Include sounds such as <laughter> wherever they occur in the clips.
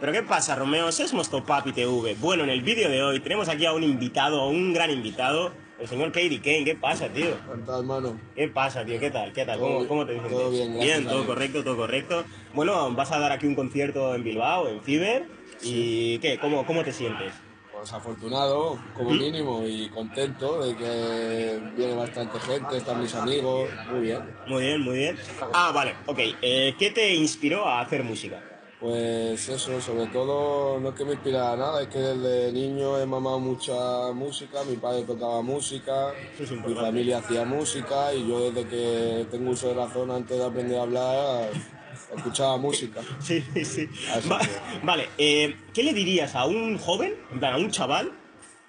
Pero ¿qué pasa, Romeo? Eso es nuestro Papi TV. Bueno, en el vídeo de hoy tenemos aquí a un invitado, a un gran invitado, el señor Katie Kane. ¿Qué pasa, tío? ¿Qué pasa, tío? ¿Qué tal? ¿Qué tal? ¿Cómo, bien, cómo te sientes? todo bien, gracias a todo correcto, todo correcto. Bueno, vas a dar aquí un concierto en Bilbao, en Fiber. ¿Y qué? ¿Cómo, cómo te sientes? Pues afortunado, como mínimo, y contento de que viene bastante gente, están mis amigos, muy bien. Muy bien, muy bien. Ah, vale, ok. Eh, ¿Qué te inspiró a hacer música? Pues eso, sobre todo, no es que me inspira nada, es que desde niño he mamado mucha música, mi padre tocaba música, es mi familia hacía música y yo desde que tengo uso de razón antes de aprender a hablar, escuchaba música. <laughs> Sí, sí, sí. Va- vale, eh, ¿qué le dirías a un joven, a un chaval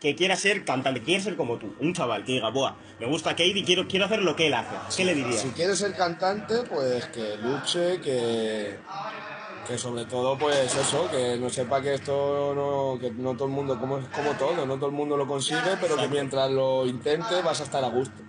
que quiera ser cantante, que quiera ser como tú? Un chaval que diga, buah, me gusta Katie, quiero, quiero hacer lo que él hace. ¿Qué le dirías? Si quieres ser cantante, pues que luche, que, que sobre todo, pues eso, que no sepa que esto no, que no todo el mundo, como, es como todo, no todo el mundo lo consigue, pero que mientras lo intentes vas a estar a gusto.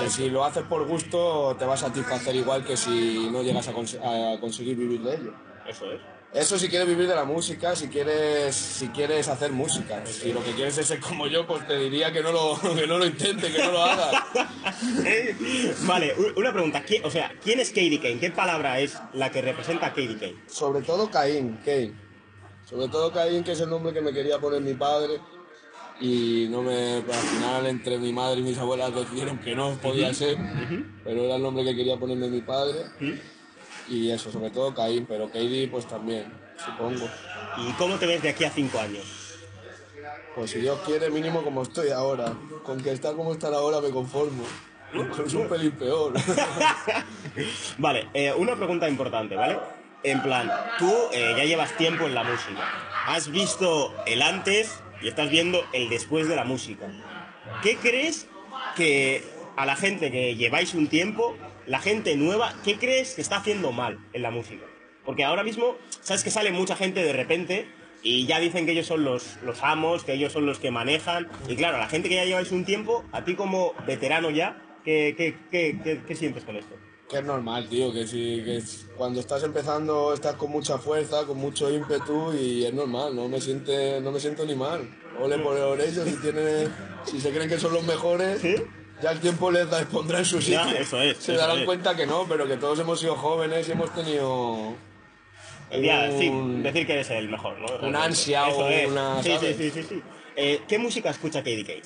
Que si lo haces por gusto te va a satisfacer igual que si no llegas a, cons- a conseguir vivir de ello. Eso es. Eso si quieres vivir de la música, si quieres, si quieres hacer música. Si lo que quieres es ser como yo, pues te diría que no lo, <laughs> que no lo intentes, que no lo hagas. <laughs> vale, una pregunta. ¿quién- o sea, ¿quién es Katie Kane? ¿Qué palabra es la que representa a Katie Kane? sobre todo Caín, Cain. Sobre todo Caín, que es el nombre que me quería poner mi padre. Y no me. pues, al final, entre mi madre y mis abuelas decidieron que no podía ser, pero era el nombre que quería ponerme mi padre. Y eso, sobre todo Caín, pero Katie, pues también, supongo. ¿Y cómo te ves de aquí a cinco años? Pues si Dios quiere, mínimo como estoy ahora. Con que estar como estar ahora me conformo. Incluso un pelín peor. <laughs> Vale, eh, una pregunta importante, ¿vale? En plan, tú eh, ya llevas tiempo en la música. Has visto el antes y estás viendo el después de la música. ¿Qué crees que a la gente que lleváis un tiempo, la gente nueva, qué crees que está haciendo mal en la música? Porque ahora mismo, sabes que sale mucha gente de repente y ya dicen que ellos son los, los amos, que ellos son los que manejan. Y claro, a la gente que ya lleváis un tiempo, a ti como veterano ya, ¿qué, qué, qué, qué- qué sientes con esto? Que es normal, tío, que si que cuando estás empezando estás con mucha fuerza, con mucho ímpetu y es normal, no me siente, no me siento ni mal. Ole por ellos, si tienen, si se creen que son los mejores, ¿Sí? Ya el tiempo les da, pondrá en su sitio. Ya, eso es, Se eso darán es. cuenta que no, pero que todos hemos sido jóvenes y hemos tenido Ya, sí, un- decir que eres el mejor, ¿no? una ansia Eso o es. una, Sí, sí, sí, sí, sí. Eh, ¿Qué música escucha Katie Kane?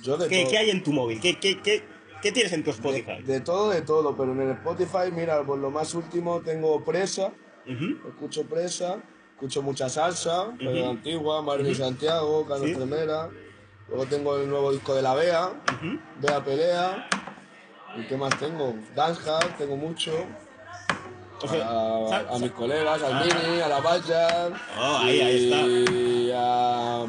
yo de ¿Qué, todo. qué hay en tu móvil? ¿Qué, qué, qué, qué tienes en tu Spotify? de todo, de todo, pero en el Spotify, mira, por lo más último tengo Presa, escucho Presa, escucho mucha salsa, pero Ujú. antigua, Marvin Santiago, Carlos Sí. Tremera, luego tengo el nuevo disco de La Bea, Ujú. Bea Pelea, ¿y qué más tengo? Dancehall, tengo mucho, a, mis colegas, al Ah. Mini, a la Valla, Oh, ahí, ahí está. y a,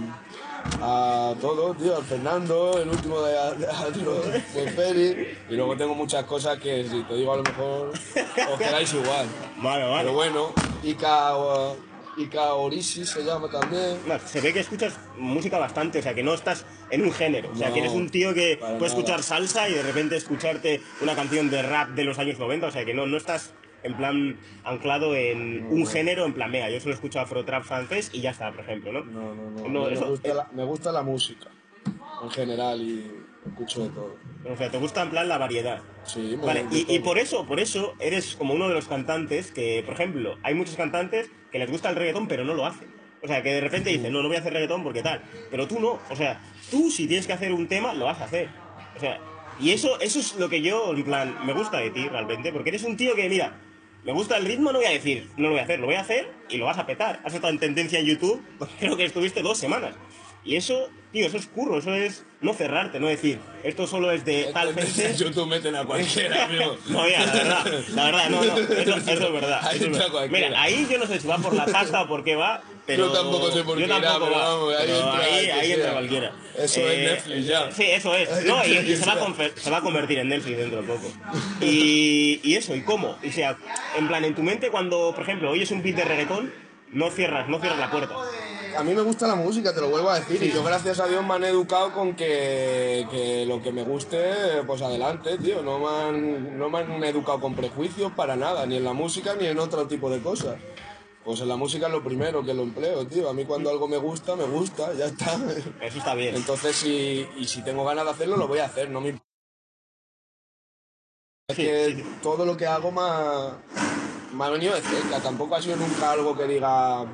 a todos, tío, al Fernando, el último de, de, de, de Feri, y luego tengo muchas cosas que si te digo a lo mejor os <laughs> quedáis igual. Vale, vale. Pero bueno, Ica, Ica Orisi se llama también. Se ve que escuchas música bastante, o sea, que no estás en un género. O sea, No, que eres un tío que puede escuchar salsa y de repente escucharte una canción de rap de los años 90. O sea, que no, no estás en plan anclado en un género, en plan, venga, yo solo escucho afro-trap francés y ya está, por ejemplo, ¿no? No, no, no. No, me, eso- gusta la, me gusta la música en general y escucho de todo. O sea, te gusta en plan la variedad. Sí, Vale, y, y por eso, por eso eres como uno de los cantantes que, por ejemplo, hay muchos cantantes que les gusta el reggaetón pero no lo hacen. O sea, que de repente dicen, no, no voy a hacer reggaetón porque tal. Pero tú no. O sea, tú si tienes que hacer un tema, lo vas a hacer. O sea, y eso, eso es lo que yo, en plan, me gusta de ti realmente. Porque eres un tío que, mira, me gusta el ritmo, no voy a decir, no lo voy a hacer, lo voy a hacer y lo vas a petar. Has estado en tendencia en YouTube, <laughs> creo que estuviste dos semanas. Y eso, tío, eso es curro, eso es no cerrarte, no decir, esto solo es de tal gente. En <laughs> YouTube meten a cualquiera, <laughs> amigo. No, mira, la verdad, la verdad, no, no, eso, eso es verdad. Ahí eso es verdad. Mira, ahí yo no sé si va por la pasta o por qué va, pero... Yo tampoco sé por qué pero va, vamos, ahí pero entra ahí, ahí entra cualquiera. Eso es Netflix ya. Sí, eso es. <laughs> No, y, y se, va a se va a convertir en Netflix dentro de poco. Y, y eso, ¿y cómo? O sea, en plan, en tu mente cuando, por ejemplo, oyes un beat de reggaetón, no cierras, no cierras la puerta. A mí me gusta la música, te lo vuelvo a decir, y yo gracias a Dios me han educado con que, que lo que me guste, pues adelante, tío. No me, han, no me han educado con prejuicios para nada, ni en la música ni en otro tipo de cosas. Pues en la música es lo primero que lo empleo, tío. A mí cuando algo me gusta, me gusta, ya está. Eso está bien. Entonces, si, y si tengo ganas de hacerlo, lo voy a hacer, no me imp- Es Sí, que sí. todo lo que hago me ha, me ha venido de cerca. Tampoco ha sido nunca algo que diga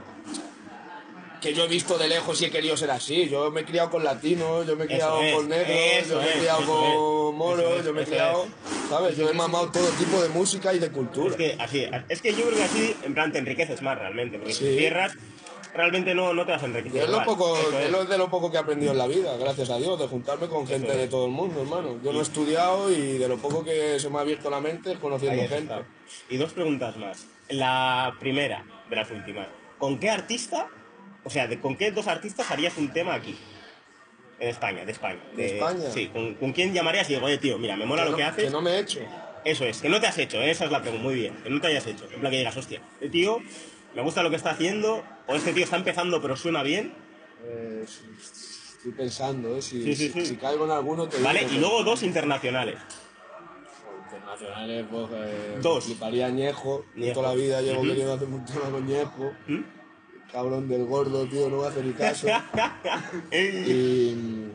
que yo he visto de lejos y he querido ser así. Yo me he criado con latinos, yo me he criado es, con negros, yo me he es, criado con es, moros, es, yo me he criado, ¿sabes? Yo he mamado todo tipo de música y de Es cultura. que así, es que yo creo que así, en plan, te enriqueces más realmente, porque si Sí. cierras, realmente no, no te vas a enriquecer. Es, lo poco, es es. lo de lo poco que he aprendido en la vida, gracias a Dios, de juntarme con gente es. de todo el mundo, hermano. Yo no he estudiado y de lo poco que se me ha abierto la mente es conociendo Ahí gente. Y dos preguntas más. La primera de las últimas. ¿Con qué artista, o sea, de- con qué dos artistas harías un tema aquí? En España, de España. ¿De España? Sí, ¿con, con quién llamarías y digo, oye, tío, mira, me mola que, lo no, que haces? que no me he hecho. Eso es, que no te has hecho, ¿eh? esa es la pregunta, muy bien, que no te hayas hecho. En plan que digas, hostia, este tío me gusta lo que está haciendo, o este tío está empezando pero suena bien, Eh, estoy pensando, ¿eh? Si, Sí, sí, si- sí. si caigo en alguno, te ¿vale? digo, Y luego dos internacionales. Internacionales, pues. eh, Dos. Fliparía Ñejo. Ñejo. Toda la vida llevo Ujú. queriendo hacer un tema con Ñejo. ¿Mm? Cabrón del gordo, tío, no me hace ni caso. <laughs> y. mm,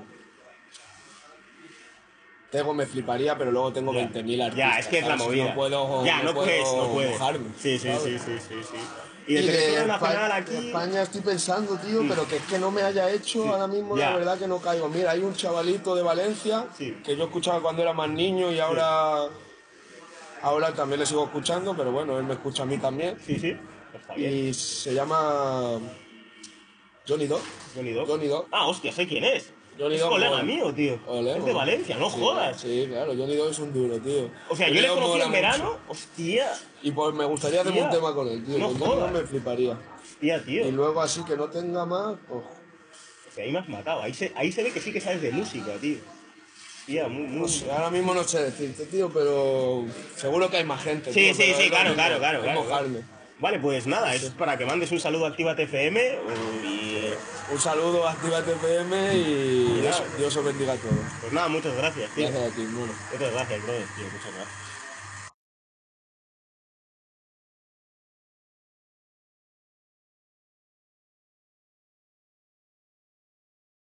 Tego me fliparía, pero luego tengo 20.000 artistas. ya, es que es la ¿sabes? movida. No puedo, ya, no, puedo puedes, no puedes. mojarme, sí, sí, sí, sí, sí, sí. Y Y de de selección España, nacional aquí... de España estoy pensando, tío, pero que es que no me haya hecho ahora mismo, Ya. la verdad que no caigo. Mira, hay un chavalito de Valencia Sí. que yo escuchaba cuando era más niño y ahora, ahora también le sigo escuchando, pero bueno, él me escucha a mí también. Sí, sí, está bien. Y se llama Johnny Dog. Johnny Dog. Johnny Dog. Ah, hostia, sé quién es. Johnny es Dog colega mola. mío, tío. Ole, es de. Valencia, no Sí, jodas. Sí, claro, Johnny Dog es un duro, tío. O sea, yo le conocí en mucho. verano, hostia. Y pues me gustaría hacer Tía, un tema con él, tío. no con jodas. me fliparía. Hostia, tío. Y luego así que no tenga más, pues O sea, ahí me has matado. Ahí se, ahí se ve que sí que sabes de música, tío. Tía, muy, muy... No sé, ahora mismo no sé decirte, tío, pero seguro que hay más gente. Sí, tío, sí, sí, claro, claro, claro, claro. Vale, pues nada, es para que mandes un saludo a Actívate FM y eh, Un saludo, activa TPM y Dios, os bendiga a todos. pues nada, muchas gracias, tío. Gracias a ti, bueno. Muchas gracias, brother, tío, muchas gracias.